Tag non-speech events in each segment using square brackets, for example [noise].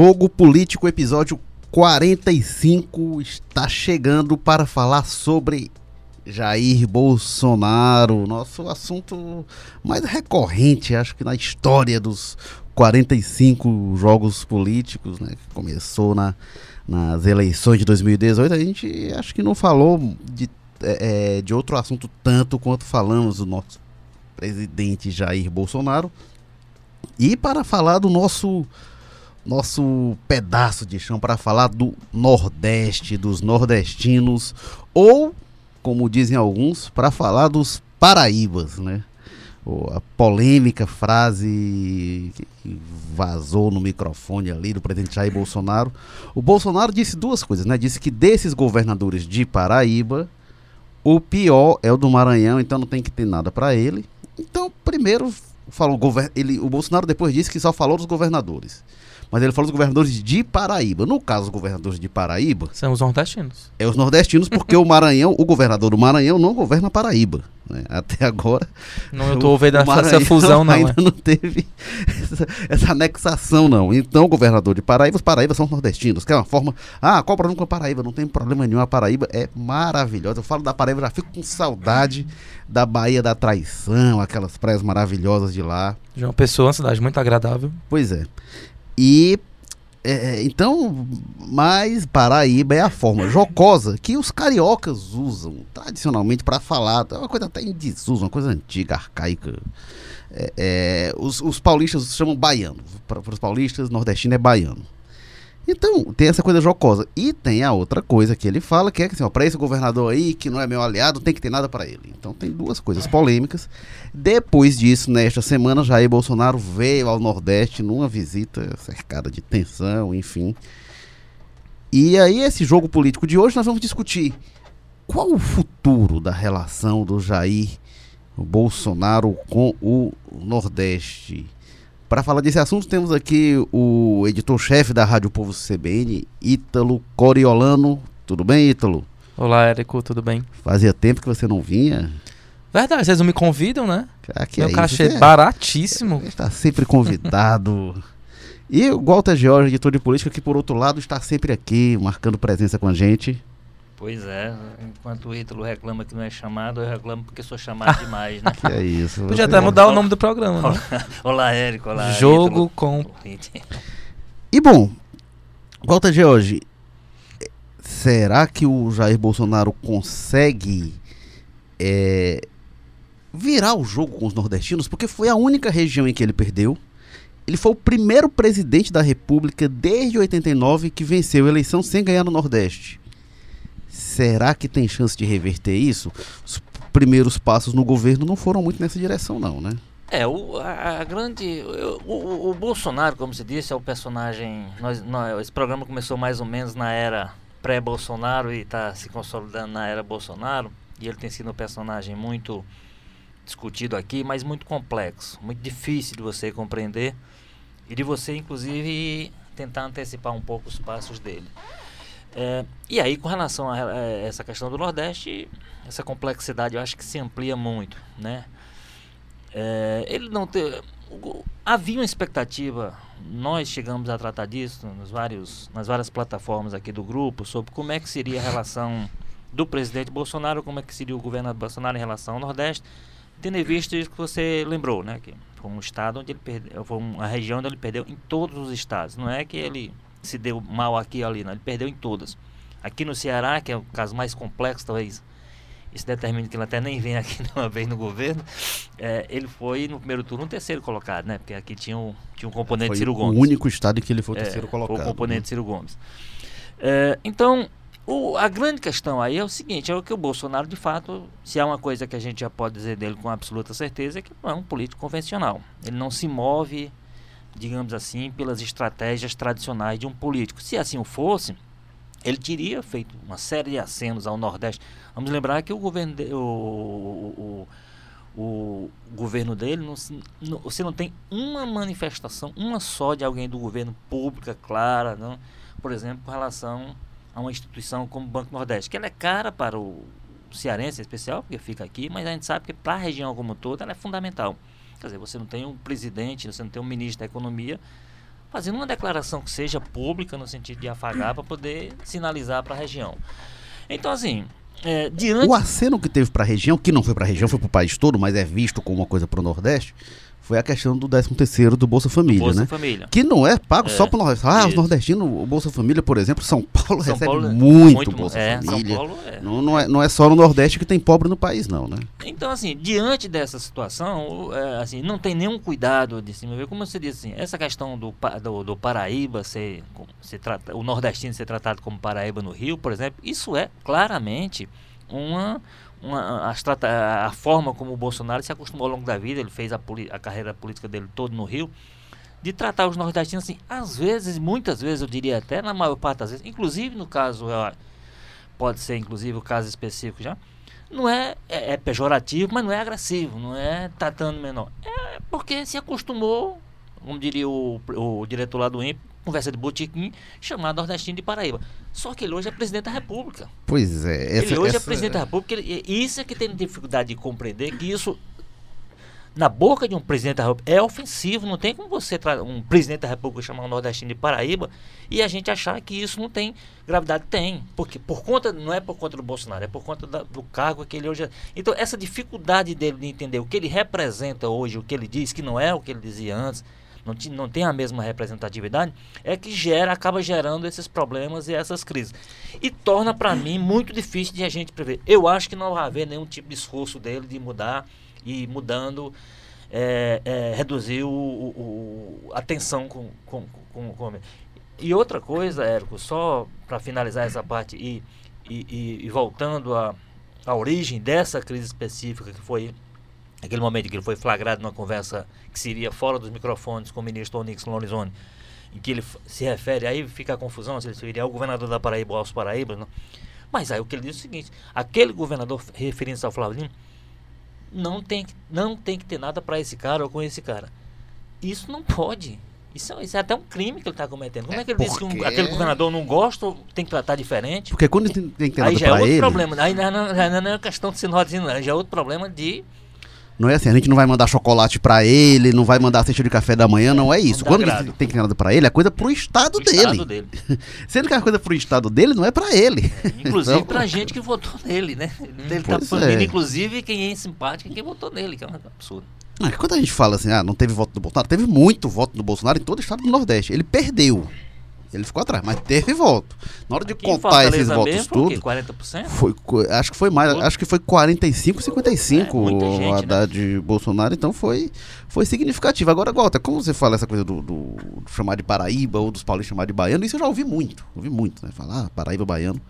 Jogo Político, episódio 45, está chegando para falar sobre Jair Bolsonaro, nosso assunto mais recorrente, acho que na história dos 45 jogos políticos, né, que começou na, nas eleições de 2018. A gente acho que não falou de, é, de outro assunto tanto quanto falamos do nosso presidente Jair Bolsonaro. E para falar do nosso nosso pedaço de chão para falar do Nordeste, dos nordestinos, ou, como dizem alguns, para falar dos paraíbas, né? A polêmica frase que vazou no microfone ali do presidente Jair Bolsonaro. O Bolsonaro disse duas coisas, né? Disse que desses governadores de Paraíba, o pior é o do Maranhão, então não tem que ter nada para ele. Então, primeiro, falou, ele, o Bolsonaro depois disse que só falou dos governadores mas ele falou dos governadores de Paraíba. No caso, os governadores de Paraíba. São os nordestinos. É os nordestinos, porque o Maranhão, o governador do Maranhão não governa Paraíba. Né? Até agora. Não estou ouvindo essa fusão, não. Ainda é. não teve essa, essa, anexação, não. Então, o governador de Paraíba, os Paraíba são os nordestinos, que é uma forma. Ah, qual o problema com a Paraíba? Não tem problema nenhum. A Paraíba é maravilhosa. Eu falo da Paraíba, já fico com saudade da Bahia da Traição, aquelas praias maravilhosas de lá. João Pessoa, uma cidade muito agradável. Pois é. E é, então, mas Paraíba é a forma jocosa que os cariocas usam tradicionalmente para falar. É uma coisa até em desuso, uma coisa antiga, arcaica. É, é, os, os, paulistas chamam baiano. Para os paulistas, nordestino é baiano. Então, tem essa coisa jocosa. E tem a outra coisa que ele fala, que é que assim, para esse governador aí, que não é meu aliado, tem que ter nada para ele. Então tem duas coisas polêmicas. Depois disso, nesta semana, Jair Bolsonaro veio ao Nordeste numa visita cercada de tensão, enfim. E aí, esse jogo político de hoje, nós vamos discutir qual o futuro da relação do Jair Bolsonaro com o Nordeste. Para falar desse assunto, temos aqui o editor-chefe da Rádio Povo CBN, Ítalo Coriolano. Tudo bem, Ítalo? Olá, Érico, tudo bem? Fazia tempo que você não vinha. Verdade, vocês não me convidam, né? Aqui Meu é cachê é, baratíssimo. Está sempre convidado. [laughs] e o Walter George, editor de política, que por outro lado está sempre aqui, marcando presença com a gente. Pois é, enquanto o Ítalo reclama que não é chamado, eu reclamo porque sou chamado [laughs] demais, né? Que é isso. Podia até mudar o nome do programa, né? Olá, Érico, olá. Jogo Ítalo. com. [laughs] E bom, Walter George, será que o Jair Bolsonaro consegue é, virar o jogo com os nordestinos? Porque foi a única região em que ele perdeu. Ele foi o primeiro presidente da República desde 89 que venceu a eleição sem ganhar no Nordeste. Será que tem chance de reverter isso? Os primeiros passos no governo não foram muito nessa direção, não, né? É, o, a, a grande. O, o, o, Bolsonaro, como se disse, é o personagem. Nós, nós, esse programa começou mais ou menos na era pré-Bolsonaro e está se consolidando na era Bolsonaro. E ele tem sido um personagem muito discutido aqui, mas muito complexo, muito difícil de você compreender e de você, inclusive, tentar antecipar um pouco os passos dele. É, e aí, com relação a, a, essa questão do Nordeste, essa complexidade eu acho que se amplia muito, né? É, ele não te, havia uma expectativa, nós chegamos a tratar disso nos vários, nas várias plataformas aqui do grupo, sobre como é que seria a relação do presidente Bolsonaro, como é que seria o governo Bolsonaro em relação ao Nordeste, tendo em vista isso que você lembrou, né? Que foi um estado onde ele perdeu, foi uma região onde ele perdeu em todos os estados. Não é que ele se deu mal aqui e ali, não. Ele perdeu em todas. Aqui no Ceará, que é o caso mais complexo, talvez isso determine que ele até nem vem aqui [laughs] uma vez no governo, é, ele foi no primeiro turno um terceiro colocado, né? Porque aqui tinha um, tinha um componente foi Ciro Gomes. o único estado em que ele foi o é, terceiro colocado. O componente né? Ciro Gomes. É, então, o, a grande questão aí é o seguinte, é o que o Bolsonaro, de fato, se há uma coisa que a gente já pode dizer dele com absoluta certeza, é que não é um político convencional. Ele não se move digamos assim, pelas estratégias tradicionais de um político. Se assim o fosse, ele teria feito uma série de acenos ao Nordeste. Vamos lembrar que o governo, de, o, o, o, governo dele, não, não, você não tem uma manifestação, uma só de alguém do governo pública clara, não? por exemplo, com relação a uma instituição como o Banco Nordeste, que ela é cara para o cearense em especial, porque fica aqui, mas a gente sabe que para a região como toda ela é fundamental. Quer dizer, você não tem um presidente, você não tem um ministro da economia fazendo uma declaração que seja pública no sentido de afagar para poder sinalizar para a região. Então, assim, é, diante... O aceno que teve para a região, que não foi para a região, foi para o país todo, mas é visto como uma coisa para o Nordeste, foi a questão do 13 terceiro do Bolsa Família, Bolsa né? Família. Que não é pago É, só para nós. Ah, os isso. nordestinos, o Bolsa Família, por exemplo, São Paulo São recebe Paulo é muito, Bolsa é, Família. São Paulo é. Não, não, é, não é só no Nordeste que tem pobre no país, não, né? Então, assim, diante dessa situação, o- é, assim, não tem nenhum cuidado de cima. Como você disse, assim, essa questão do, do, do Paraíba ser, ser trata, o nordestino ser tratado como Paraíba no Rio, por exemplo, isso é claramente uma, uma trata, a forma como o Bolsonaro se acostumou ao longo da vida, ele fez a, a carreira política dele todo no Rio, de tratar os nordestinos assim, às vezes, muitas vezes, eu diria até na maior parte das vezes, inclusive no caso, pode ser inclusive o caso específico já, não é, é, é pejorativo, mas não é agressivo, não é tratando menor. É porque se acostumou, como diria o, o diretor lá do INPE, conversa de botiquim, chamar nordestino de Paraíba. Só que ele hoje é presidente da República. Pois é. Essa, ele hoje é essa- presidente da República, ele, isso é que tem dificuldade de compreender que isso na boca de um presidente da República é ofensivo, não tem como você um presidente da República chamar um nordestino de Paraíba e a gente achar que isso não tem gravidade tem, porque por conta não é por conta do Bolsonaro, é por conta da- do cargo que ele hoje é. Então essa dificuldade dele de entender o que ele representa hoje, o que ele diz que não é o que ele dizia antes, não, ti- não tem a mesma representatividade, é que gera, acaba gerando esses problemas e essas crises. E torna para mim muito difícil de a gente prever. Eu acho que não vai haver nenhum tipo de esforço dele de mudar e mudando, é, é, reduzir o, o- o- a tensão com, com, com, com E outra coisa, Érico, só para finalizar essa parte e, e, e- e voltando à origem dessa crise específica que foi aquele momento que ele foi flagrado numa conversa que seria fora dos microfones com o ministro Onyx Lorenzoni, em que ele se refere, aí fica a confusão se ele se referia ao governador da Paraíba ou aos Paraíbas, não. Mas aí o que ele diz é o seguinte, aquele governador referindo-se ao Flávio não tem, que- não tem que ter nada para esse cara ou com esse cara. Isso não pode. Isso, é- isso é até um crime que ele está cometendo. Como é, que ele diz que um- porque- aquele governador não gosta ou tem que tratar diferente? Porque quando tem, tem que ter Aí nada já é outro ele, problema. Aí não, não, não, não é questão de ser não. Já é outro problema de não é assim, a gente não vai mandar chocolate pra ele, não vai mandar cesta de café da manhã, não é isso. dá Quando agrado. tem que nada pra ele, é coisa pro estado do dele. estado dele. [laughs] Sendo que a coisa pro estado dele não é pra ele. Inclusive [laughs] Então- pra gente que votou nele, né? Ele tá Pois banindo, é. inclusive, quem é simpático e quem votou nele, que é um absurdo. Ah, Quando a gente fala assim, ah, não teve voto do Bolsonaro, teve muito voto do Bolsonaro em todo o estado do Nordeste. Ele perdeu. Ele ficou atrás, mas teve voto. Na hora de Aqui contar esses votos mesmo, foi tudo, 40%? foi, co- acho que foi mais, acho que foi 45, 55 É, gente, o né? Haddad e Bolsonaro, então foi, foi significativo. Agora, Walter, como você fala essa coisa do, do- do chamar de Paraíba ou dos paulistas chamar de baiano, isso eu já ouvi muito, ouvi muito, né? Falar, ah, Paraíba, baiano.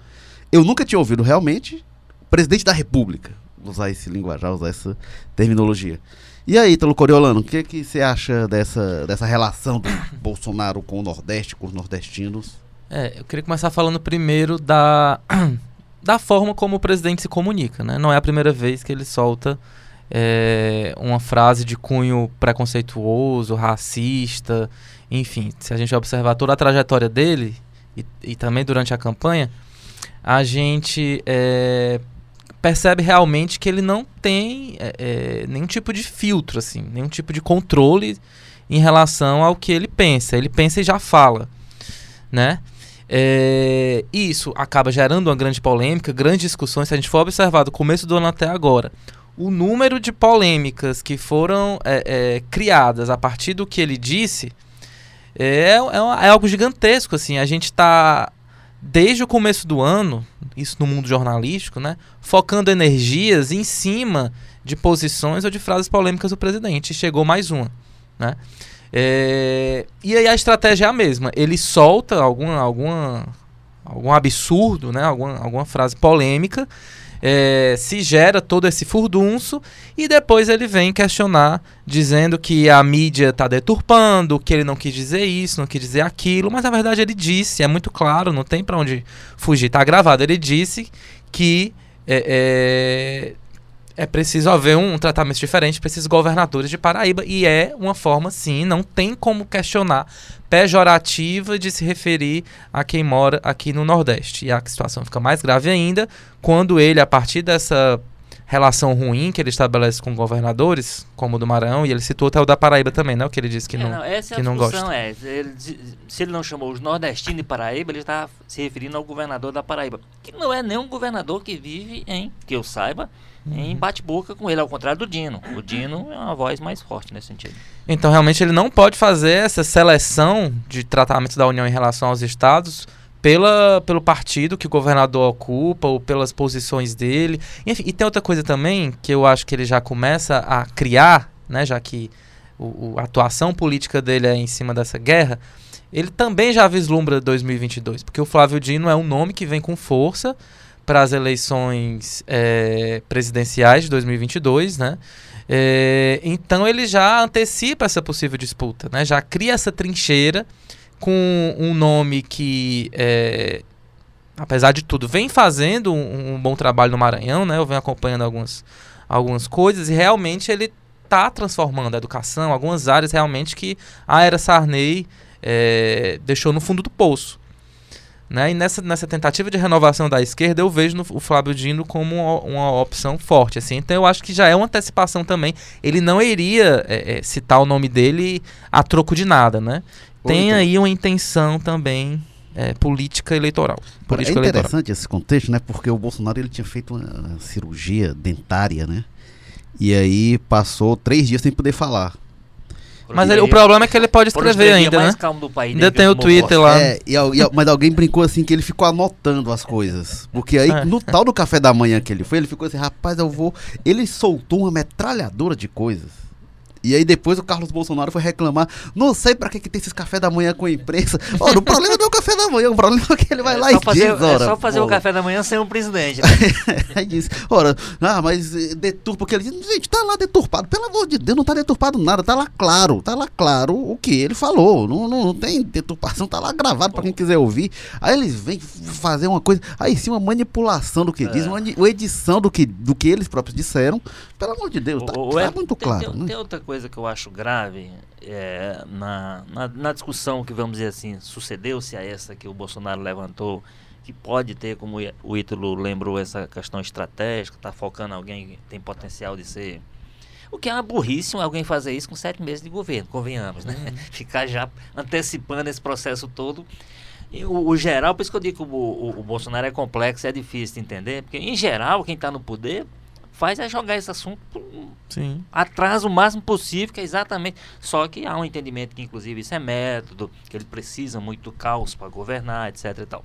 Eu nunca tinha ouvido realmente presidente da República usar esse linguajar, usar essa terminologia. E aí, Ítalo Coriolano, o que, que você acha dessa, dessa relação do [coughs] Bolsonaro com o Nordeste, com os nordestinos? É, eu queria começar falando primeiro da, [coughs] da forma como o presidente se comunica, né? Não é a primeira vez que ele solta é, uma frase de cunho preconceituoso, racista, enfim. Se a gente observar toda a trajetória dele e, e também durante a campanha, a gente é, percebe realmente que ele não tem é, é, nenhum tipo de filtro, assim, nenhum tipo de controle em relação ao que ele pensa. Ele pensa e já fala, né? É, isso acaba gerando uma grande polêmica, grandes discussões. Se a gente for observar do começo do ano até agora, o número de polêmicas que foram é, é, criadas a partir do que ele disse é, é, é algo gigantesco. Assim, a gente está desde o começo do ano, isso no mundo jornalístico, né, focando energias em cima de posições ou de frases polêmicas do presidente. E chegou mais uma, né? É, e aí a estratégia é a mesma. Ele solta alguma, alguma, algum absurdo, né? alguma, alguma frase polêmica, é, se gera todo esse furdunço e depois ele vem questionar, dizendo que a mídia está deturpando, que ele não quis dizer isso, não quis dizer aquilo, mas na verdade ele disse, é muito claro, não tem para onde fugir, está gravado. Ele disse que é, é, é preciso haver um tratamento diferente para esses governadores de Paraíba e é uma forma, sim, não tem como questionar, pejorativa de se referir a quem mora aqui no Nordeste. E a situação fica mais grave ainda quando ele, a partir dessa relação ruim que ele estabelece com governadores, como o do Maranhão, e ele citou até o da Paraíba também, né? O que ele disse que É, não, não, essa é que a não gosta. é. Ele, se ele não chamou os nordestinos de Paraíba, ele está se referindo ao governador da Paraíba. Que não é nenhum governador que vive em, que eu saiba, em Uhum. bate-boca com ele, ao contrário do Dino. O Dino é uma voz mais forte nesse sentido. Então, realmente, ele não pode fazer essa seleção de tratamento da União em relação aos estados pela, pelo partido que o governador ocupa ou pelas posições dele. Enfim, e tem outra coisa também que eu acho que ele já começa a criar, né, já que o, o- a atuação política dele é em cima dessa guerra. Ele também já vislumbra 2022, porque o Flávio Dino é um nome que vem com força para as eleições eh, presidenciais de 2022, né? É, então ele já antecipa essa possível disputa, né? Já cria essa trincheira com um nome que, é, apesar de tudo, vem fazendo um, um bom trabalho no Maranhão, né? Eu venho acompanhando algumas, algumas coisas e realmente ele está transformando a educação, algumas áreas realmente que a era Sarney é, deixou no fundo do poço. Né? E nessa, nessa tentativa de renovação da esquerda, eu vejo no- o Flávio Dino como uma, uma opção forte. Assim. Então eu acho que já é uma antecipação também. Ele não iria é, é, citar o nome dele a troco de nada. Né? Tem Heitor. aí uma intenção também é, política eleitoral. É Política eleitoral. interessante esse contexto, né? Porque o Bolsonaro ele tinha feito uma cirurgia dentária, né? E aí passou três dias sem poder falar. Mas ele- o problema é que ele pode escrever ele é ainda, mais né? calmo do país Ainda tem o Twitter lá. É, e, e mas alguém brincou assim que ele ficou anotando as coisas. Porque aí, É. no tal do café da manhã que ele foi, ele ficou assim, rapaz, eu vou. Ele soltou uma metralhadora de coisas. E aí depois o Carlos Bolsonaro foi reclamar. Não sei pra que, que tem esses café da manhã com a imprensa. Ora, o problema não é o café da manhã, o problema é que ele vai É lá e fazer, diz, ora. É só fazer o pô. café da manhã sem o presidente. Né? [laughs] Aí disse, ora, ah, mas eh, deturpa, porque ele disse, gente, tá lá deturpado, pelo amor de Deus, não tá deturpado nada, tá lá claro, tá lá claro o que ele falou, não, não, não tem deturpação, tá lá gravado pra quem quiser ouvir. Aí eles vêm fazer uma coisa, aí sim, uma manipulação do que diz, uma, edi- uma edição do que, do que eles próprios disseram, pelo amor de Deus, tá, O- tá é- muito claro, tem, né? tem outra coisa que eu acho grave é, na, na, na discussão que, vamos dizer assim, sucedeu-se a essa que o Bolsonaro levantou, que pode ter, como o Ítalo lembrou, essa questão estratégica, está focando alguém que tem potencial de ser. O que é uma burrice alguém fazer isso com sete meses de governo, convenhamos, né? [laughs] Ficar já antecipando esse processo todo. E o, o geral, por isso que eu digo que o, o- o Bolsonaro é complexo, é difícil de entender, porque em geral, quem está no poder faz é jogar esse assunto Sim. atrás o máximo possível, que é exatamente. Só que há um entendimento que, inclusive, isso é método, que ele precisa muito do caos para governar, etc e tal.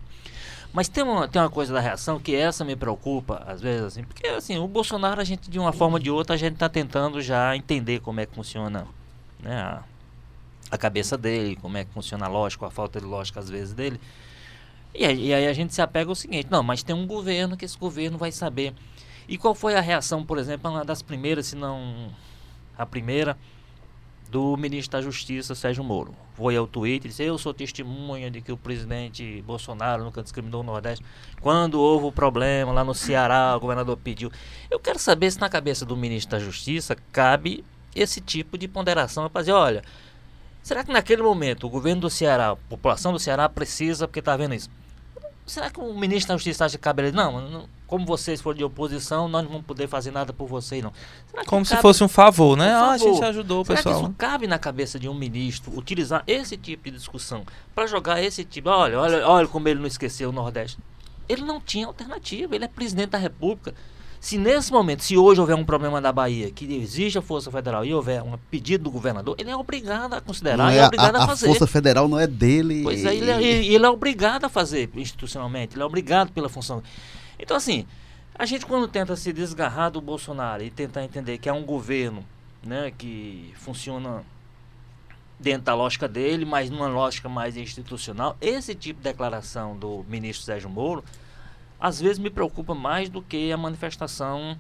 Mas tem uma, tem uma coisa da reação que essa me preocupa, às vezes, assim, porque assim, o Bolsonaro, a gente, de uma forma ou de outra, a gente está tentando já entender como é que funciona né, a, a cabeça dele, como é que funciona a lógica, a falta de lógica, às vezes, dele. E aí, e aí a gente se apega ao seguinte, não, mas tem um governo que esse governo vai saber. E qual foi a reação, por exemplo, uma das primeiras, se não a primeira, do ministro da Justiça, Sérgio Moro? Foi ao Twitter e disse, eu sou testemunha de que o presidente Bolsonaro nunca discriminou o Nordeste. Quando houve o problema lá no Ceará, o governador pediu. Eu quero saber se na cabeça do ministro da Justiça cabe esse tipo de ponderação para dizer, olha, será que naquele momento o governo do Ceará, a população do Ceará precisa, porque está vendo isso? Será que o ministro da Justiça acha que cabe ele? Não, não, como vocês foram de oposição, nós não vamos poder fazer nada por vocês, não. Que Como se cabe- fosse um favor, né? Um Ah, a gente favor. ajudou o Será que pessoal. isso né? cabe na cabeça de um ministro utilizar esse tipo de discussão para jogar esse tipo? Olha, olha, olha como ele não esqueceu o Nordeste. Ele não tinha alternativa, ele é presidente da República. Se nesse momento, se hoje houver um problema da Bahia que exige a Força Federal e houver um pedido do governador, ele é obrigado a considerar é é a, obrigado a, a- a fazer. Força Federal não é dele. Pois é, ele é, ele é obrigado a fazer institucionalmente, ele é obrigado pela função. Então, assim, a gente quando tenta se desgarrar do Bolsonaro e tentar entender que é um governo né, que funciona dentro da lógica dele, mas numa lógica mais institucional, esse tipo de declaração do ministro Sérgio Moro, às vezes me preocupa mais do que a manifestação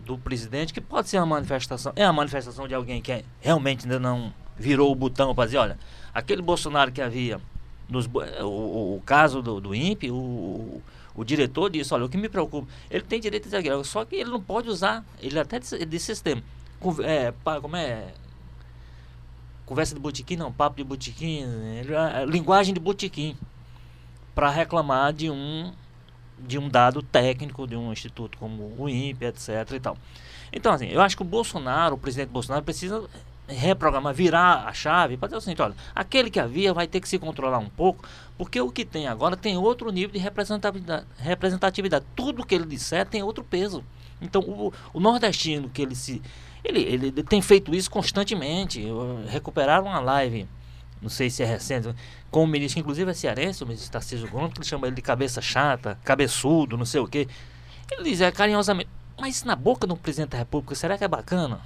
do presidente, que pode ser uma manifestação, é a manifestação de alguém que é- realmente ainda não virou o botão para dizer, olha, aquele Bolsonaro que havia nos, o, o- caso do, do INPE, o, o, diretor disse, olha, o que me preocupa, ele tem direito de dizer só que ele não pode usar, ele até disse, disse esse é, como é, conversa de botiquim, não, papo de a linguagem de botiquim, para reclamar de um de um dado técnico de um instituto como o INPE, etc. E tal. Então, assim, eu acho que o Bolsonaro, o presidente Bolsonaro, precisa reprogramar, virar a chave para dizer o seguinte, olha, aquele que havia vai ter que se controlar um pouco, porque o que tem agora tem outro nível de representatividade. representatividade. Tudo que ele disser tem outro peso. Então, o, o nordestino que ele se... Ele, ele tem feito isso constantemente. Recuperaram uma live, não sei se é recente, com o ministro, que inclusive é cearense, o ministro Tarcísio Gomes, que ele chama ele de cabeça chata, cabeçudo, não sei o quê. Ele diz é, carinhosamente, mas na boca do presidente da República, será que é bacana?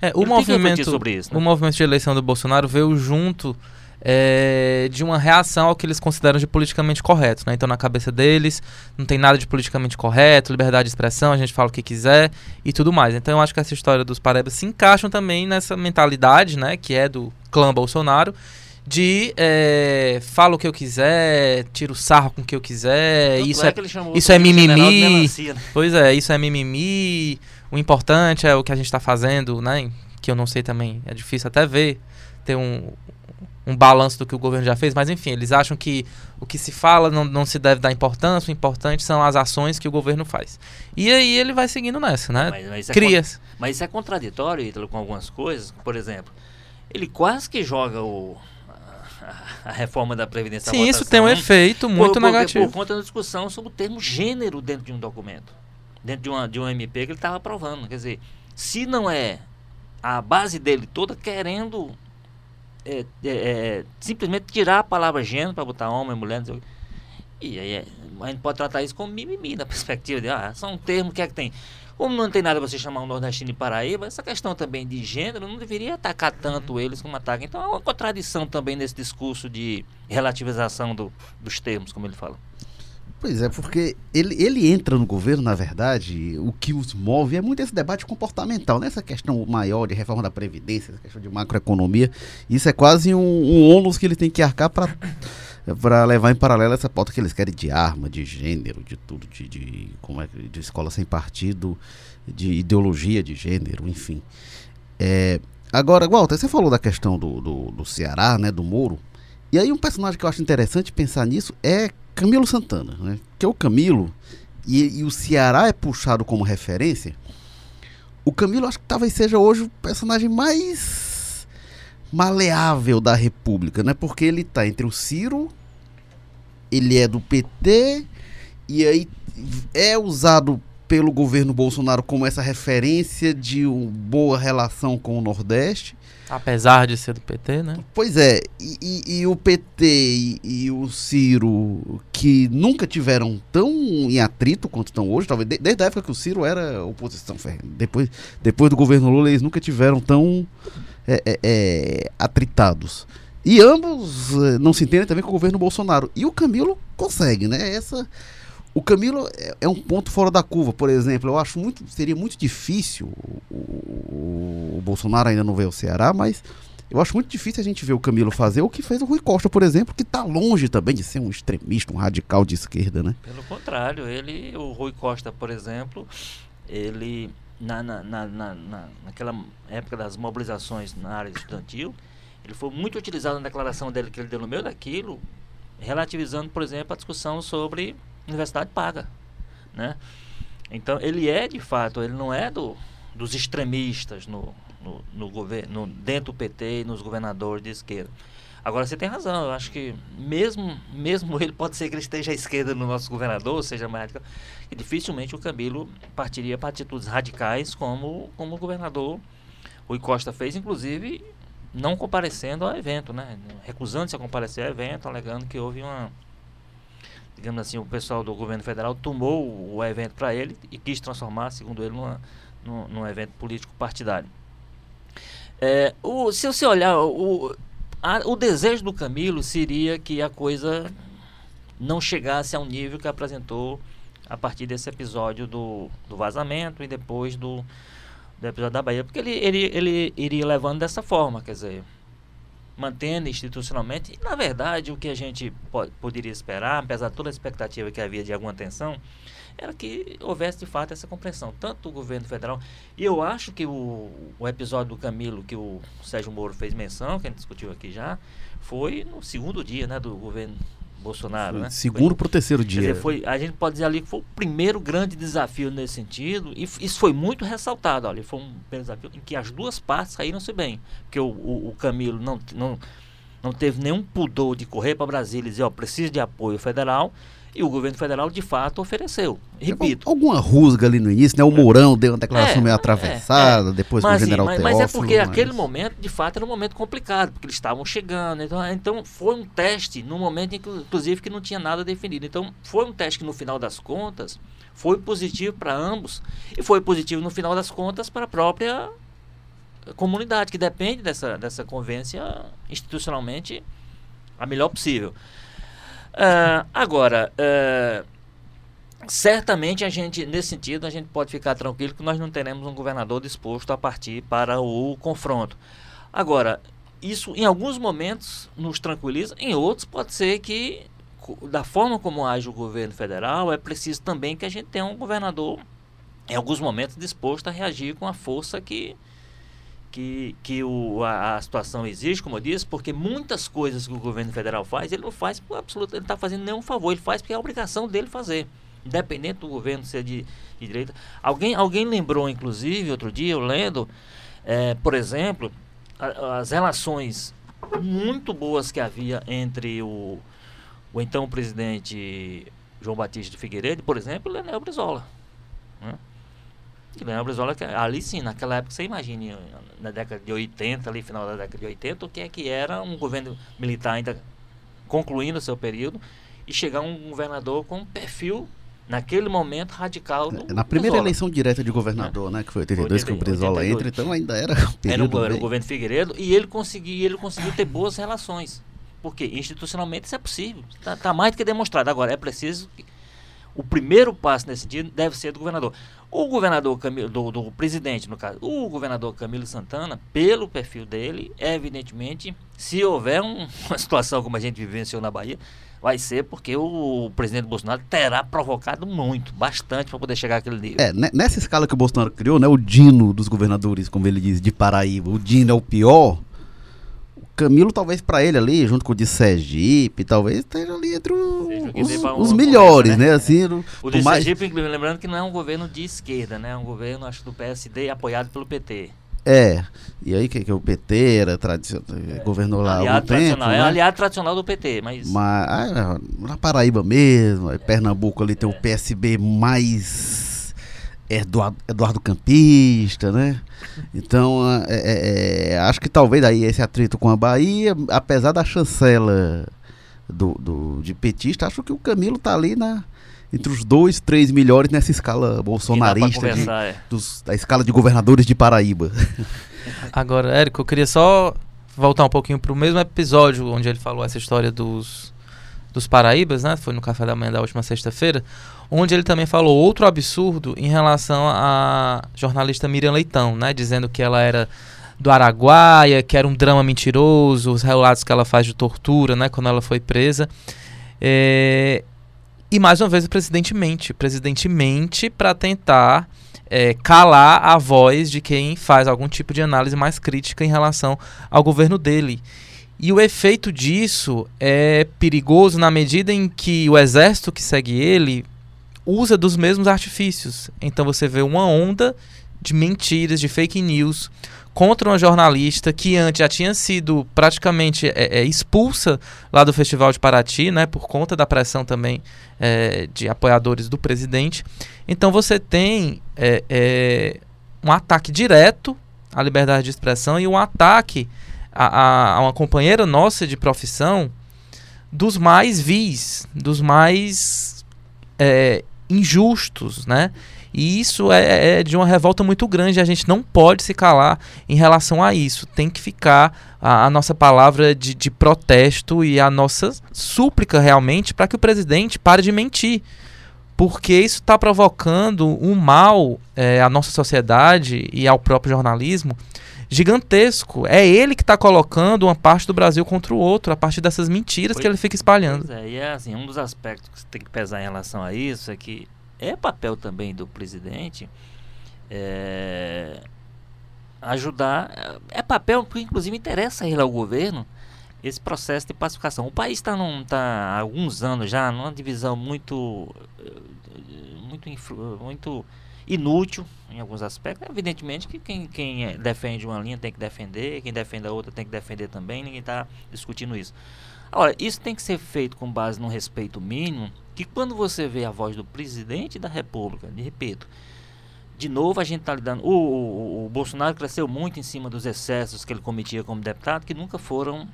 É, o, movimento, sobre isso, né? o movimento de eleição do Bolsonaro veio junto é, de uma reação ao que eles consideram de politicamente correto. Né? Então, na cabeça deles, não tem nada de politicamente correto, liberdade de expressão, a gente fala o que quiser e tudo mais. Então, eu acho que essa história dos parebas se encaixam também nessa mentalidade, né, que é do clã Bolsonaro, de é, fala o que eu quiser, tiro sarro com o que eu quiser, Tanto isso é, é isso é mimimi. Né? Pois é, isso é mimimi. O importante é o que a gente está fazendo, né? Que eu não sei também, é difícil até ver, ter um, um balanço do que o governo já fez, mas enfim, eles acham que o que se fala não, não se deve dar importância, o importante são as ações que o governo faz. E aí ele vai seguindo nessa, né? Mas, mas é Cria. Mas isso é contraditório, Ítalo, com algumas coisas. Por exemplo, ele quase que joga o, [laughs] a, reforma da Previdência Sim, isso tem um efeito muito por, negativo. Por conta da discussão sobre o termo gênero dentro de um documento dentro de, uma, de um MP que ele estava aprovando. Quer dizer, se não é a base dele toda querendo é, é, é, simplesmente tirar a palavra gênero para botar homem, mulher, não sei o que. E aí é, a gente pode tratar isso como mimimi na [laughs] perspectiva de, ah, são termos que é que tem. Como não tem nada você chamar um nordestino de Paraíba, essa questão também de gênero não deveria atacar tanto eles como ataca. Então é uma contradição também nesse discurso de relativização do, dos termos, como ele fala. Pois é, porque ele, ele entra no governo, na verdade, o que os move é muito esse debate comportamental, nessa né? questão maior de reforma da Previdência, essa questão de macroeconomia. Isso é quase um, um ônus que ele tem que arcar para para levar em paralelo essa pauta que eles querem de arma, de gênero, de tudo, de, de, como é, de escola sem partido, de ideologia de gênero, enfim. É, agora, Walter, você falou da questão do, do, do Ceará, né, do Moro. E aí um personagem que eu acho interessante pensar nisso é Camilo Santana, né? Que é o Camilo, e, e, o Ceará é puxado como referência. O Camilo acho que talvez seja hoje o personagem mais maleável da República, né? Porque ele tá entre o Ciro, ele é do PT, e aí é usado pelo governo Bolsonaro como essa referência de uma boa relação com o Nordeste. Apesar de ser do PT, né? Pois é, e, e, e o PT e, e, o Ciro, que nunca tiveram tão em atrito quanto estão hoje, talvez desde a época que o Ciro era oposição, depois, depois do governo Lula, eles nunca tiveram tão é, é, é, atritados. E ambos é, não se entendem também com o governo Bolsonaro. E o Camilo consegue, né? Essa o Camilo é, é, um ponto fora da curva, por exemplo. Eu acho muito, seria muito difícil. O, o, o, Bolsonaro ainda não veio ao Ceará, mas eu acho muito difícil a gente ver o Camilo fazer o que fez o Rui Costa, por exemplo, que está longe também de ser um extremista, um radical de esquerda, né? Pelo contrário, ele, o Rui Costa, por exemplo, ele na, na, na, na, naquela época das mobilizações na área estudantil, ele foi muito utilizado na declaração dele que ele deu no meio daquilo, relativizando, por exemplo, a discussão sobre universidade paga, né? Então ele é de fato, ele não é do, dos extremistas no, no, no governo, dentro do PT e nos governadores de esquerda. Agora você tem razão, eu acho que mesmo, mesmo ele pode ser que ele esteja à esquerda no nosso governador, seja mais radical, dificilmente o Camilo partiria para atitudes radicais como, como o governador Rui Costa fez, inclusive não comparecendo ao evento, né? Recusando-se a comparecer ao evento, alegando que houve uma digamos assim, o pessoal do governo federal tomou o evento para ele e quis transformar, segundo ele, numa, num, num evento político partidário. É, o, se você olhar, o, a, o desejo do Camilo seria que a coisa não chegasse ao nível que apresentou a partir desse episódio do, do vazamento e depois do, do episódio da Bahia, porque ele, ele, ele iria levando dessa forma, quer dizer, mantendo institucionalmente. E, na verdade, o que a gente poderia esperar, apesar de toda a expectativa que havia de alguma tensão, era que houvesse de fato essa compreensão, tanto do governo federal. E eu acho que o, o episódio do Camilo, que o Sérgio Moro fez menção, que a gente discutiu aqui já, foi no segundo dia né, do governo Bolsonaro, né? Segundo para o terceiro dia. Dizer, foi, a gente pode dizer ali que foi o primeiro grande desafio nesse sentido, e isso foi muito ressaltado. Olha, foi um desafio em que as duas partes saíram-se bem. Porque o, o, o, Camilo não, não, não teve nenhum pudor de correr para Brasília e dizer, ó, preciso de apoio federal. E o governo federal, de fato, ofereceu. Repito. Alguma rusga ali no início, né? O Mourão deu uma declaração é, meio atravessada, é, é. depois mas, o general mas, Teófilo. Mas é porque mas... aquele momento, de fato, era um momento complicado, porque eles estavam chegando. Então, então foi um teste, num momento, inclusive, que não tinha nada definido. Então, foi um teste que, no final das contas, foi positivo para ambos e foi positivo, no final das contas, para a própria comunidade, que depende dessa, dessa convivência institucionalmente a melhor possível. Uh, agora, uh, certamente a gente, nesse sentido, a gente pode ficar tranquilo que nós não teremos um governador disposto a partir para o confronto. Agora, isso em alguns momentos nos tranquiliza, em outros pode ser que, da forma como age o governo federal, é preciso também que a gente tenha um governador, em alguns momentos, disposto a reagir com a força que, que, que o, a, a, situação exige, como eu disse, porque muitas coisas que o governo federal faz, ele não faz por absoluto, ele não está fazendo nenhum favor, ele faz porque é a obrigação dele fazer, independente do governo ser de, de direita. Alguém, alguém lembrou, inclusive, outro dia, eu lendo, é, por exemplo, a, as relações muito boas que havia entre o, o então presidente João Batista de Figueiredo, por exemplo, e Leonel Brizola. Né? Guilherme Brizola, ali sim, naquela época, você imagine, na década de 80, ali, final da década de 80, o que é que era um governo militar ainda concluindo o seu período e chegar um governador com um perfil naquele momento radical do Na primeira Brizola. eleição direta de governador, é. né, que foi 82 que o Brizola 82. entra, então ainda era Era o, era o governo Figueiredo e ele conseguiu, ele conseguiu ter boas relações. Porque institucionalmente isso é possível. Está tá mais do que demonstrado. Agora, é preciso o primeiro passo nesse sentido deve ser do governador. O governador Camilo, do, do, presidente, no caso, o governador Camilo Santana, pelo perfil dele, evidentemente, se houver um, [laughs] uma situação como a gente vivenciou na Bahia, vai ser porque o, o presidente Bolsonaro terá provocado muito, bastante, para poder chegar àquele nível. É, nessa escala que o Bolsonaro criou, né, o Dino dos governadores, como ele diz, de Paraíba, o Dino é o pior Camilo, talvez para ele ali, junto com o de Sergipe, talvez esteja ali entre o, os, um, os melhores, né? né? Assim, o de mais... Sergipe, lembrando que não é um governo de esquerda, né? É um governo, acho, do PSD apoiado pelo PT. É, e aí que, que o PT era tradicional, é. governou lá aliado tempo, né? É aliado tradicional do PT, mas... mas ah, na Paraíba mesmo, é. Pernambuco ali tem o PSB mais Eduardo, Eduardo Campista, né? Então, é, é, é, acho que talvez aí esse atrito com a Bahia, apesar da chancela do, do, de petista, acho que o Camilo tá ali na, entre os dois, três melhores nessa escala bolsonarista, de, é. dos, da escala de governadores de Paraíba. [laughs] Agora, Érico, eu queria só voltar um pouquinho para o mesmo episódio onde ele falou essa história dos, dos Paraíbas, né? Foi no café da manhã da última sexta-feira onde ele também falou outro absurdo em relação à jornalista Miriam Leitão, né, dizendo que ela era do Araguaia, que era um drama mentiroso, os relatos que ela faz de tortura, né, quando ela foi presa. É... E mais uma vez o presidente mente, o presidente mente para tentar é, calar a voz de quem faz algum tipo de análise mais crítica em relação ao governo dele. E o efeito disso é perigoso na medida em que o exército que segue ele usa dos mesmos artifícios. Então você vê uma onda de mentiras, de fake news contra uma jornalista que antes já tinha sido praticamente é, é, expulsa lá do Festival de Paraty, né, por conta da pressão também é, de apoiadores do presidente. Então você tem é, é, um ataque direto à liberdade de expressão e um ataque a, a, a uma companheira nossa de profissão dos mais vis, dos mais é, injustos, né? E isso é, é, de uma revolta muito grande. A gente não pode se calar em relação a isso. Tem que ficar a, a nossa palavra de, de, protesto e a nossa súplica realmente para que o presidente pare de mentir. Porque isso está provocando um mal é, à nossa sociedade e ao próprio jornalismo gigantesco. É ele que está colocando uma parte do Brasil contra o outro, a partir dessas mentiras pois, que ele fica espalhando. Pois é, e é assim, um dos aspectos que tem que pesar em relação a isso é que é papel também do presidente é, ajudar, é papel que inclusive interessa ele ao governo, esse processo de pacificação. O país está tá há alguns anos já numa divisão muito, eh, muito, muito inútil em alguns aspectos. Evidentemente que quem, quem é, defende uma linha tem que defender, quem defende a outra tem que defender também, ninguém está discutindo isso. Agora, isso tem que ser feito com base num respeito mínimo, que quando você vê a voz do presidente da República, de repito, de novo a gente está lidando. O, o, o, Bolsonaro cresceu muito em cima dos excessos que ele cometia como deputado, que nunca foram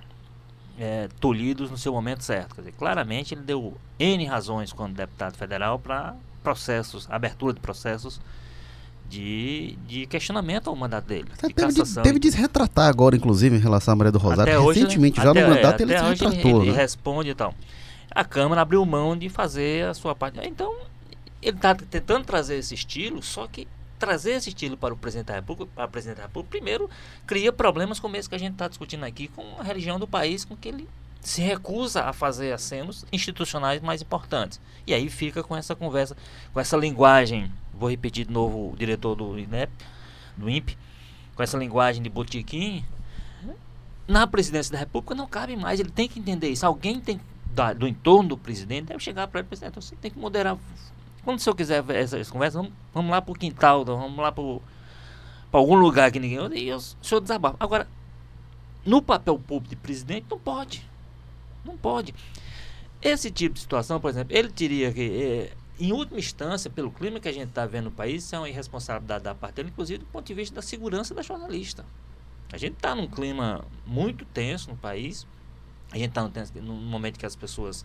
é, tolhidos no seu momento certo. Quer dizer, claramente ele deu N razões quando deputado federal para processos, abertura de processos de, de questionamento ao mandato dele. De teve, de, teve de se retratar agora, inclusive, em relação à Maria do Rosário. Até Recentemente, hoje, já no mandato, é, ele se retratou. Ele, ele né? responde e tal. A Câmara abriu mão de fazer a sua parte. Então, ele está tentando trazer esse estilo, só que trazer esse estilo para o presidente da República, para o presidente da República, primeiro cria problemas como esse que a gente está discutindo aqui com a religião do país, com que ele se recusa a fazer acenos institucionais mais importantes. E aí fica com essa conversa, com essa linguagem, vou repetir de novo o diretor do INEP, do INPE, com essa linguagem de botiquim, na presidência da República não cabe mais, ele tem que entender isso. Alguém tem da, do entorno do presidente deve chegar para ele, presidente, você tem que moderar. Quando o senhor quiser essa, essa conversa, vamos, vamos lá para o quintal, vamos lá para algum lugar que ninguém. E o senhor desabafa. Agora, no papel público de presidente, não pode. Não pode. Esse tipo de situação, por exemplo, ele teria que, é, em última instância, pelo clima que a gente está vendo no país, isso é uma irresponsabilidade da parte dele, inclusive do ponto de vista da segurança da jornalista. A gente está num clima muito tenso no país. A gente está num, momento que as pessoas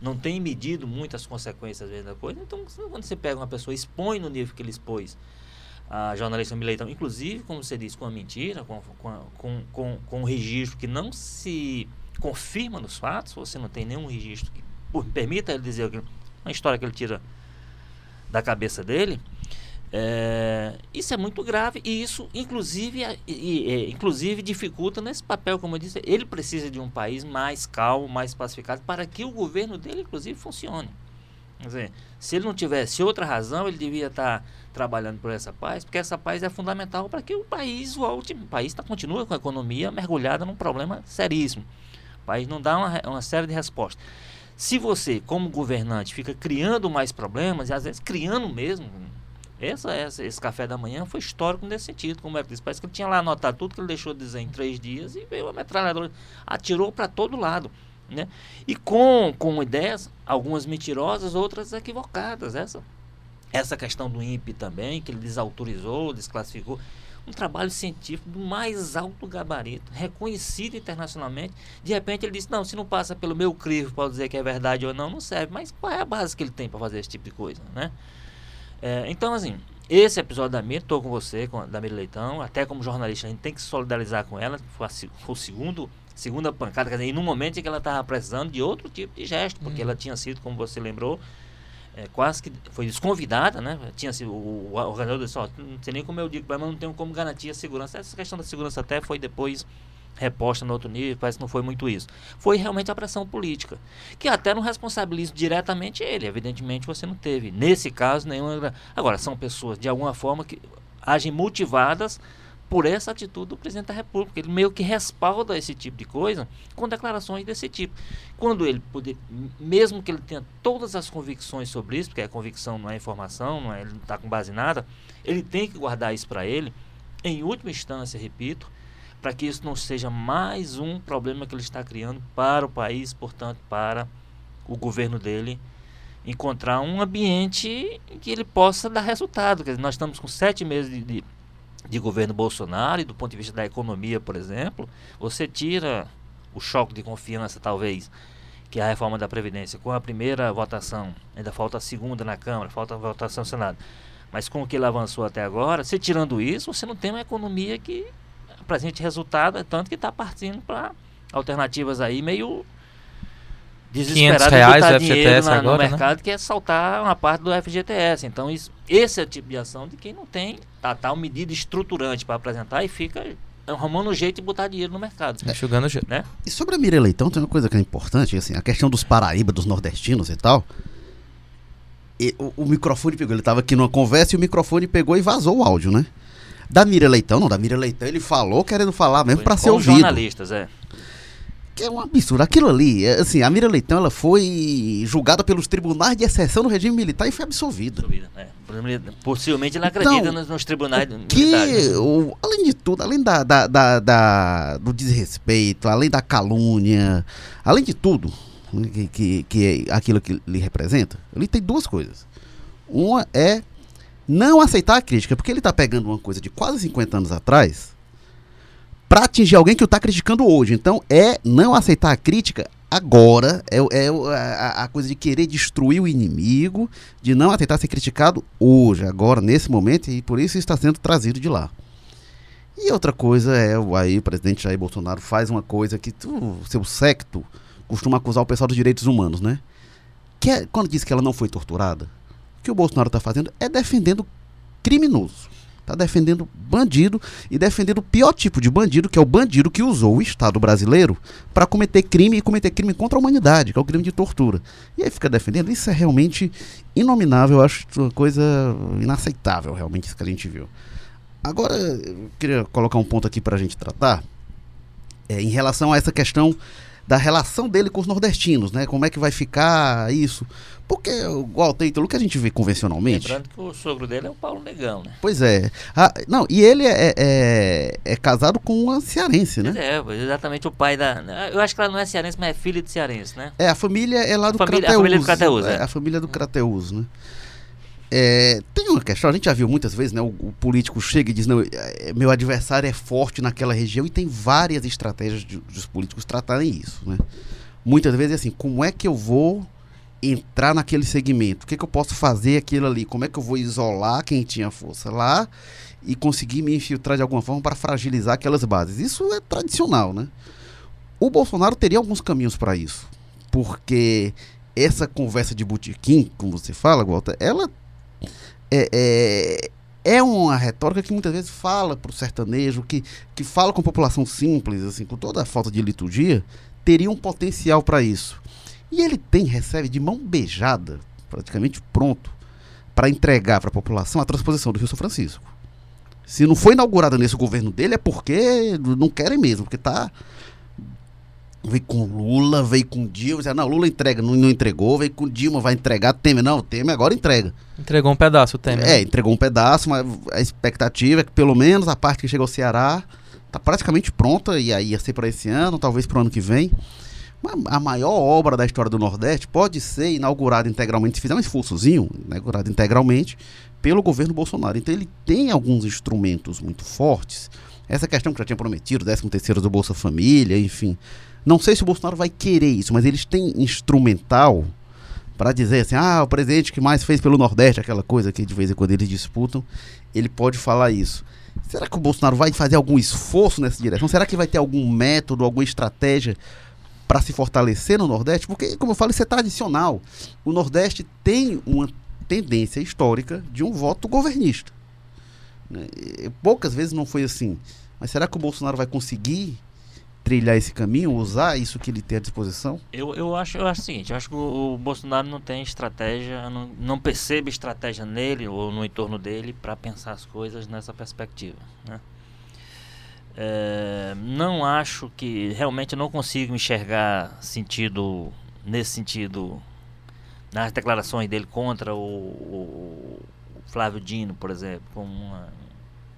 não têm medido muito as consequências vezes, da coisa. Então, quando você pega uma pessoa expõe no nível que ele expôs a jornalista Mileitão, inclusive, como você disse, com a mentira, com, com, com, com, com um registro que não se confirma nos fatos, você não tem nenhum registro que permita ele dizer uma história que ele tira da cabeça dele, é, isso é muito grave e isso, inclusive, é, é, inclusive, dificulta nesse papel, como eu disse, ele precisa de um país mais calmo, mais pacificado, para que o governo dele, inclusive, funcione. Quer dizer, se ele não tivesse outra razão, ele devia estar trabalhando por essa paz, porque essa paz é fundamental para que o país volte. O país tá, continua com a economia mergulhada num problema seríssimo. O país não dá uma, uma série de respostas. Se você, como governante, fica criando mais problemas, e às vezes criando mesmo, essa, essa, esse café da manhã foi histórico nesse sentido, como é que disse. Parece que ele tinha lá anotado tudo que ele deixou de dizer em três dias e veio a metralhadora, atirou para todo lado. Né? E com, com ideias, algumas mentirosas, outras equivocadas. Essa, essa questão do INPE também, que ele desautorizou, desclassificou um trabalho científico do mais alto gabarito, reconhecido internacionalmente. De repente ele disse: Não, se não passa pelo meu crivo para dizer que é verdade ou não, não serve. Mas qual é a base que ele tem para fazer esse tipo de coisa? Né? É, então, assim, esse episódio da Mira, estou com você, com a, Leitão, até como jornalista, a gente tem que se solidarizar com ela. Foi, a, foi o segundo, segunda pancada, quer dizer, e no momento em que ela estava precisando de outro tipo de gesto, porque hum. ela tinha sido, como você lembrou, é, quase que foi desconvidada, né? Tinha sido o, o organizador disse, ó, não sei nem como eu digo, mas não tenho como garantir a segurança. Essa questão da segurança até foi depois reposta no outro nível, parece que não foi muito isso. Foi realmente a pressão política, que até não responsabiliza diretamente ele, evidentemente você não teve, nesse caso, nenhuma... Agora, são pessoas, de alguma forma, que agem motivadas por essa atitude do presidente da República. Ele meio que respalda esse tipo de coisa com declarações desse tipo. Quando ele poder, mesmo que ele tenha todas as convicções sobre isso, porque a convicção não é informação, não é, ele não está com base em nada, ele tem que guardar isso para ele. Em última instância, repito, para que isso não seja mais um problema que ele está criando para o país, portanto, para o governo dele encontrar um ambiente em que ele possa dar resultado. Quer dizer, nós estamos com sete meses de, de de governo Bolsonaro e do ponto de vista da economia, por exemplo, você tira o choque de confiança, talvez, que é a reforma da Previdência, com a primeira votação, ainda falta a segunda na Câmara, falta a votação no Senado, mas com o que ele avançou até agora, se tirando isso, você não tem uma economia que apresente resultado, é tanto que está partindo para alternativas aí meio desesperado reais de dinheiro na, agora, no né? mercado, né? que é saltar uma parte do FGTS. Então, isso, esse é o tipo de ação de quem não tem a tal medida estruturante para apresentar e fica arrumando um jeito de botar dinheiro no mercado. É. Enxugando o jeito. Né? E sobre a Mira Leitão, tem uma coisa que é importante, assim, a questão dos Paraíba, dos nordestinos e tal. E, o, o, microfone pegou, ele estava aqui numa conversa e o microfone pegou e vazou o áudio, né? Da Mira Leitão, não, da Mira Leitão ele falou querendo falar mesmo para ser ouvido. jornalistas, é. que é um absurdo. Aquilo ali, é, assim, a Mira Leitão ela foi julgada pelos tribunais de exceção do regime militar e foi absolvida. É. Possivelmente ela acredita então, nos, nos, tribunais que, militares. Né? O, além de tudo, além da, da, da, da, do desrespeito, além da calúnia, além de tudo, né, que, que, que é aquilo que lhe representa, ele tem duas coisas. Uma é não aceitar a crítica, porque ele está pegando uma coisa de quase 50 anos atrás para atingir alguém que o está criticando hoje. Então é não aceitar a crítica agora, é, é a, a, coisa de querer destruir o inimigo, de não aceitar ser criticado hoje, agora, nesse momento, e por isso está sendo trazido de lá. E outra coisa é, aí o presidente Jair Bolsonaro faz uma coisa que o seu secto costuma acusar o pessoal dos direitos humanos, né? Que é, quando diz que ela não foi torturada, que o Bolsonaro está fazendo é defendendo criminoso. Está defendendo bandido e defendendo o pior tipo de bandido, que é o bandido que usou o Estado brasileiro para cometer crime e cometer crime contra a humanidade, que é o crime de tortura. E aí fica defendendo. Isso é realmente inominável, eu acho uma coisa inaceitável, realmente, isso que a gente viu. Agora, eu queria colocar um ponto aqui para a gente tratar, é, em relação a essa questão da relação dele com os nordestinos, né? Como é que vai ficar isso? Porque, igual o título que a gente vê convencionalmente. Lembrando que o sogro dele é o Paulo Negão, né? Pois é. Ah, não, e ele é, é, é, casado com uma cearense, né? É, exatamente o pai da. Eu acho que ela não é cearense, mas é filha de cearense, né? É, a família é lá do família, Crateus. A família do Crateus, é. é. A família do Crateus, né? É, tem uma questão, a gente já viu muitas vezes, né? O, o, político chega e diz, não, é, meu adversário é forte naquela região e tem várias estratégias de, dos políticos tratarem isso, né? Muitas vezes é assim, como é que eu vou entrar naquele segmento? O que, que eu posso fazer aquilo ali? Como é que eu vou isolar quem tinha força lá e conseguir me infiltrar de alguma forma para fragilizar aquelas bases? Isso é tradicional, né? O Bolsonaro teria alguns caminhos para isso, porque essa conversa de botequim, como você fala, Walter, ela é, é, é uma retórica que muitas vezes fala para o sertanejo, que, que fala com a população simples, assim, com toda a falta de liturgia, teria um potencial para isso. E ele tem, recebe de mão beijada, praticamente pronto, para entregar para a população a transposição do Rio São Francisco. Se não foi inaugurada nesse governo dele, é porque não querem mesmo, porque está Veio com Lula, veio com Dilma, não, Lula entrega, não, não entregou, veio com Dilma, vai entregar, Temer, não, Temer agora entrega. Entregou um pedaço, o Temer. É, entregou um pedaço, mas a expectativa é que pelo menos a parte que chega ao Ceará tá praticamente pronta, e aí ia ser para esse ano, talvez para o ano que vem. Mas a maior obra da história do Nordeste pode ser inaugurada integralmente, se fizer um esforçozinho, inaugurada integralmente, pelo governo Bolsonaro. Então ele tem alguns instrumentos muito fortes. Essa questão que já tinha prometido, 13 terceiro do Bolsa Família, enfim não sei se o Bolsonaro vai querer isso, mas eles têm instrumental para dizer assim: ah, o presidente que mais fez pelo Nordeste, aquela coisa que de vez em quando eles disputam, ele pode falar isso. Será que o Bolsonaro vai fazer algum esforço nessa direção? Será que vai ter algum método, alguma estratégia para se fortalecer no Nordeste? Porque, como eu falo, isso é tradicional. O Nordeste tem uma tendência histórica de um voto governista. Né? Poucas vezes não foi assim. Mas será que o Bolsonaro vai conseguir trilhar esse caminho, usar isso que ele tem à disposição? Eu, eu, acho, eu acho o seguinte, eu acho que o, o Bolsonaro não tem estratégia, não, não percebe estratégia nele ou no entorno dele para pensar as coisas nessa perspectiva. Né? É, não acho que realmente não consigo enxergar sentido nesse sentido nas declarações dele contra o, o, Flávio Dino, por exemplo, como uma,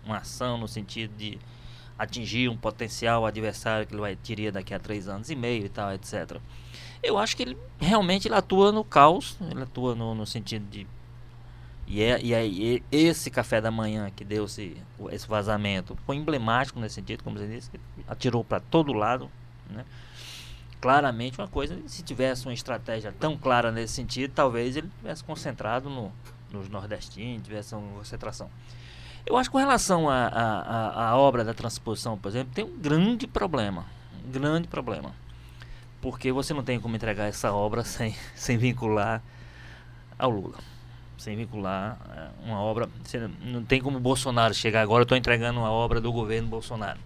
uma ação no sentido de atingir um potencial adversário que ele vai teria daqui a três anos e meio e tal, etc. Eu acho que ele realmente ele atua no caos, ele atua no, no sentido de e, é, e aí esse café da manhã que deu esse, esse vazamento foi emblemático nesse sentido, como você disse, atirou para todo lado, né? Claramente uma coisa, se tivesse uma estratégia tão clara nesse sentido, talvez ele tivesse concentrado no, nos nordestinos, tivesse uma concentração. Eu acho que com relação à obra da transposição, por exemplo, tem um grande problema. Um grande problema. Porque você não tem como entregar essa obra [laughs] sem, sem vincular ao Lula. Sem vincular é, uma obra. Você não tem como Bolsonaro chegar agora, eu estou entregando uma obra do governo Bolsonaro.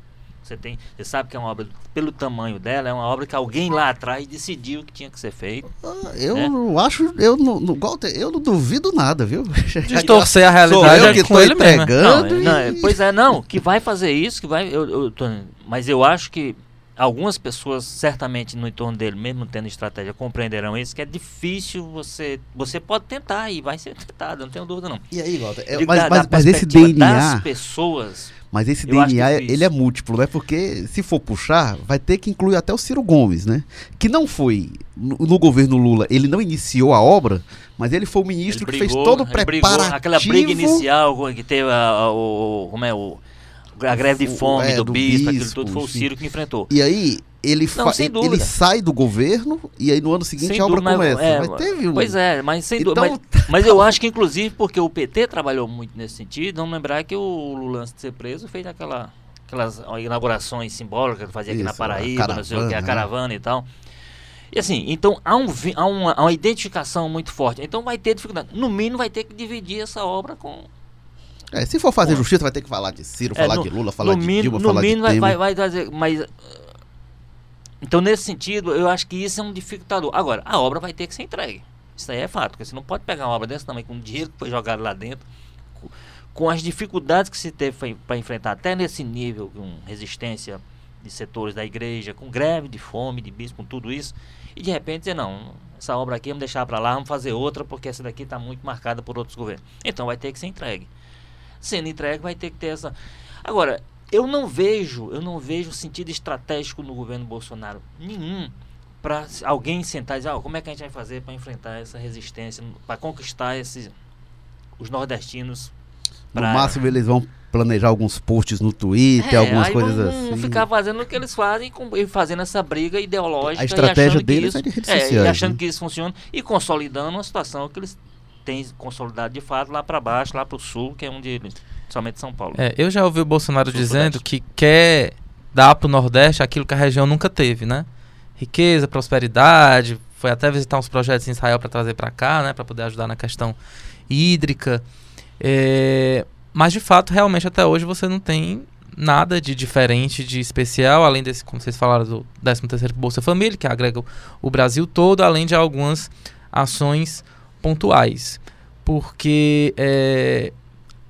Você tem, você sabe que é uma obra pelo tamanho dela, é uma obra que alguém lá atrás decidiu que tinha que ser feita. Ah, eu né? acho, eu não, não, eu não duvido nada, viu? [laughs] Distorcer a realidade Sou eu que estou entregando. Não, não, pois é, não, que vai fazer isso, que vai, eu, eu tô, mas eu acho que algumas pessoas, certamente no entorno dele, mesmo tendo estratégia, compreenderão isso, que é difícil você. Você pode tentar e vai ser tentado, não tenho dúvida não. E aí, Walter? É, mas, da- mas, da mas esse DNA. das pessoas. Mas esse DNA, difícil. ele é múltiplo, né? Porque se for puxar, vai ter que incluir até o Ciro Gomes, né? Que não foi, no, no governo Lula, ele não iniciou a obra, mas ele foi o ministro ele que brigou, fez todo o ele brigou, preparativo. aquela briga inicial que teve a, a- o, como é, o, a greve de O- fome é, do, do bispo, aquilo bispo, tudo, foi o. Ciro que enfrentou. E aí, ele, Não, ele, sai do governo e aí no ano seguinte Sem a obra dúvida, começa. é, mas teve um... Pois é, mas sem Então, dúvida. Mas, mas eu [laughs] acho que, inclusive, porque o PT trabalhou muito nesse sentido, vamos lembrar que o Lula, antes de ser preso, fez aquela, aquelas inaugurações simbólicas que fazia aqui na Isso, a Paraíba, não sei o que, a caravana, né? caravana e tal. E assim, então há, um, há, uma, há uma identificação muito forte. Então vai ter dificuldade. No mínimo vai ter que dividir essa obra com. É, se for fazer Bom. justiça, vai ter que falar de Ciro, É, falar no- de Lula, falar de mínimo, Dilma, falar mínimo de Temer. vai, vai trazer. Mas. uh, Então, nesse sentido, eu acho que isso é um dificultador. Agora, a obra vai ter que ser entregue. Isso aí é fato, porque você não pode pegar uma obra dessa também com o dinheiro que foi jogado lá dentro, com, com as dificuldades que se teve para enfrentar até nesse nível, com resistência de setores da igreja, com greve de fome, de bispo, com tudo isso, e de repente dizer, não, essa obra aqui vamos deixar para lá, vamos fazer outra, porque essa daqui está muito marcada por outros governos. Então vai ter que ser entregue. Sendo entregue, vai ter que ter essa. Agora, eu não vejo, eu não vejo sentido estratégico no governo Bolsonaro nenhum para alguém sentar e dizer, "Ah, como é que a gente vai fazer para enfrentar essa resistência, para conquistar esses os nordestinos No pra- máximo eles vão planejar alguns posts no Twitter, É, algumas coisas vão assim. ficar fazendo o que eles fazem e fazendo essa briga ideológica A estratégia e deles isso, é de redes é, sociais, e achando né? que isso funciona e consolidando uma situação que eles têm consolidado de fato lá para baixo, lá para o sul, que é onde eles, somente São Paulo. É, eu já ouvi o Bolsonaro Sul, dizendo Sudeste. que quer dar pro Nordeste aquilo que a região nunca teve, né? Riqueza, prosperidade, foi até visitar uns projetos em Israel para trazer para cá, né, para poder ajudar na questão hídrica. É, mas de fato, realmente até hoje você não tem nada de diferente, de especial, além desse, como vocês falaram, do 13º Bolsa Família, que agrega o- o Brasil todo, além de algumas ações pontuais. Porque é,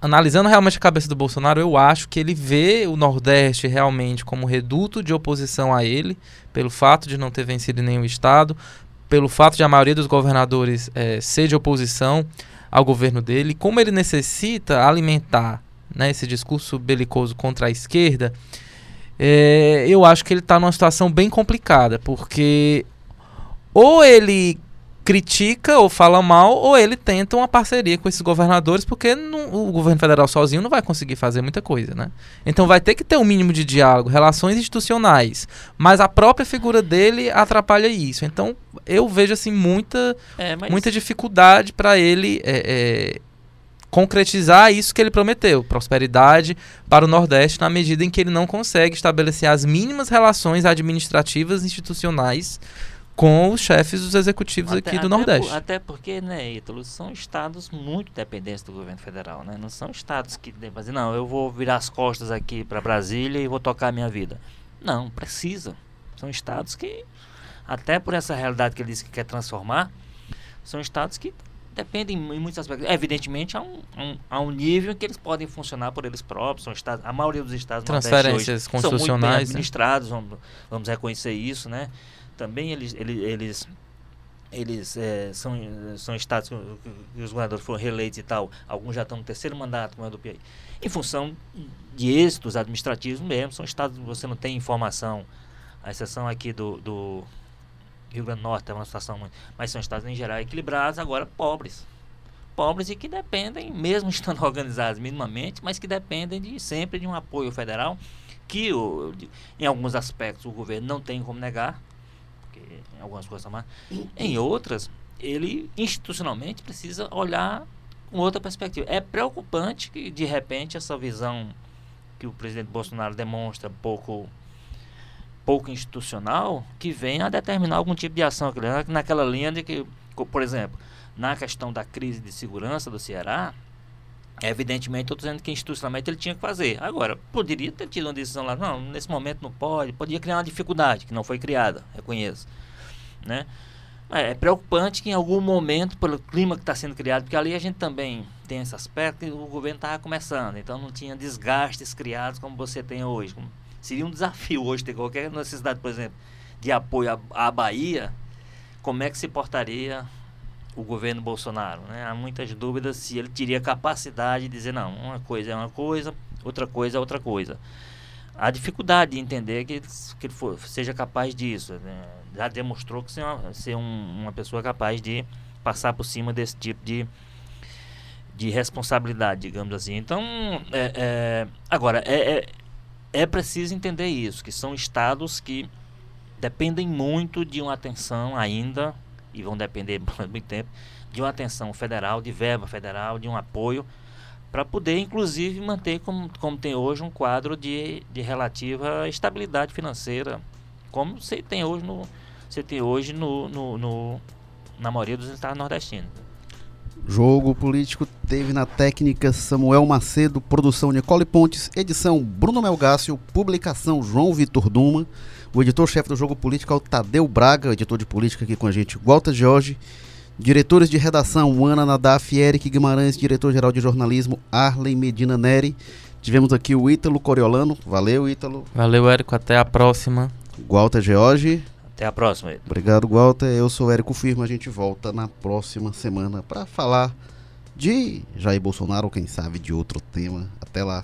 analisando realmente a cabeça do Bolsonaro, eu acho que ele vê o Nordeste realmente como reduto de oposição a ele, pelo fato de não ter vencido nenhum estado, pelo fato de a maioria dos governadores eh, ser de oposição ao governo dele, como ele necessita alimentar né, esse discurso belicoso contra a esquerda, eh, eu acho que ele está numa situação bem complicada, porque ou ele critica ou fala mal, ou ele tenta uma parceria com esses governadores, porque não- o governo federal sozinho não vai conseguir fazer muita coisa, né? Então vai ter que ter um mínimo de diálogo, relações institucionais, mas a própria figura dele atrapalha isso. Então eu vejo assim muita, É, mas muita dificuldade para ele é, é, concretizar isso que ele prometeu, prosperidade para o Nordeste, na medida em que ele não consegue estabelecer as mínimas relações administrativas e institucionais com os chefes dos executivos Até- aqui do até Nordeste. por- até porque, né, Ítalo, são estados muito dependentes do governo federal, né? Não são estados que devem dizer, não, eu vou virar as costas aqui para Brasília e vou tocar a minha vida. Não, precisa. São estados que, até por essa realidade que ele disse que quer transformar, são estados que dependem em muitos aspectos. Evidentemente, há um, um- há um nível que eles podem funcionar por eles próprios. São estados, a maioria dos estados Transferências hoje são muito bem constitucionais, né? administrados, vamos, vamos reconhecer isso, né? Também eles, eles, eles eles eh, são, são estados que, os governadores foram reeleitos e tal, alguns já estão no terceiro mandato, como é do Piauí, em função de êxitos administrativos mesmo, são estados que você não tem informação, a exceção aqui do, do Rio Grande do Norte é uma situação muito, mas são estados em geral equilibrados, agora pobres, pobres e que dependem, mesmo [laughs] estando organizados minimamente, mas que dependem de sempre de um apoio federal, que em alguns aspectos o governo não tem como negar, em algumas coisas tá mais. Em outras, ele institucionalmente precisa olhar com outra perspectiva. É preocupante que, de repente, essa visão que o presidente Bolsonaro demonstra pouco pouco institucional, que venha a determinar algum tipo de ação. Naquela linha de que, por exemplo, na questão da crise de segurança do Ceará, evidentemente, estou dizendo que institucionalmente ele tinha que fazer. Agora, poderia ter tido uma decisão lá, não, nesse momento não pode, podia criar uma dificuldade, que não foi criada, reconheço. Né? É, é preocupante que em algum momento, pelo clima que está sendo criado, porque ali a gente também tem esse aspecto, que o governo estava começando, então não tinha desgastes criados como você tem hoje. Seria um desafio hoje ter qualquer necessidade, por exemplo, de apoio à, à Bahia, como é que se portaria o governo Bolsonaro? Né? Há muitas dúvidas se ele teria capacidade de dizer, não, uma coisa é uma coisa, outra coisa é outra coisa. Há dificuldade de entender que, que ele for, seja capaz disso. Né? Já demonstrou que ser, uma, ser um, uma pessoa capaz de passar por cima desse tipo de, de responsabilidade, digamos assim. Então, é, é, agora, é, é, é preciso entender isso, que são estados que dependem muito de uma atenção ainda, e vão depender [laughs] por muito tempo, de uma atenção federal, de verba federal, de um apoio, para poder, inclusive, manter como, como tem hoje um quadro de, de relativa estabilidade financeira, como você tem hoje no, você tem hoje no, no, no na maioria dos estados nordestinos. Jogo Político teve na técnica Samuel Macedo, produção Nicole Pontes, edição Bruno Melgácio, publicação João Vitor Duma. O editor-chefe do Jogo Político é o Tadeu Braga, editor de política aqui com a gente, Walter Jorge. Diretores de redação, Ana Nadaf, Eric Guimarães, diretor-geral de jornalismo, Arley Medina Neri. Tivemos aqui o Ítalo Coriolano. Valeu, Ítalo. Valeu, Érico. Até a próxima. Walter George. Até a próxima. Obrigado, Walter. Eu sou Érico Firma. A gente volta na próxima semana para falar de Jair Bolsonaro ou quem sabe de outro tema. Até lá.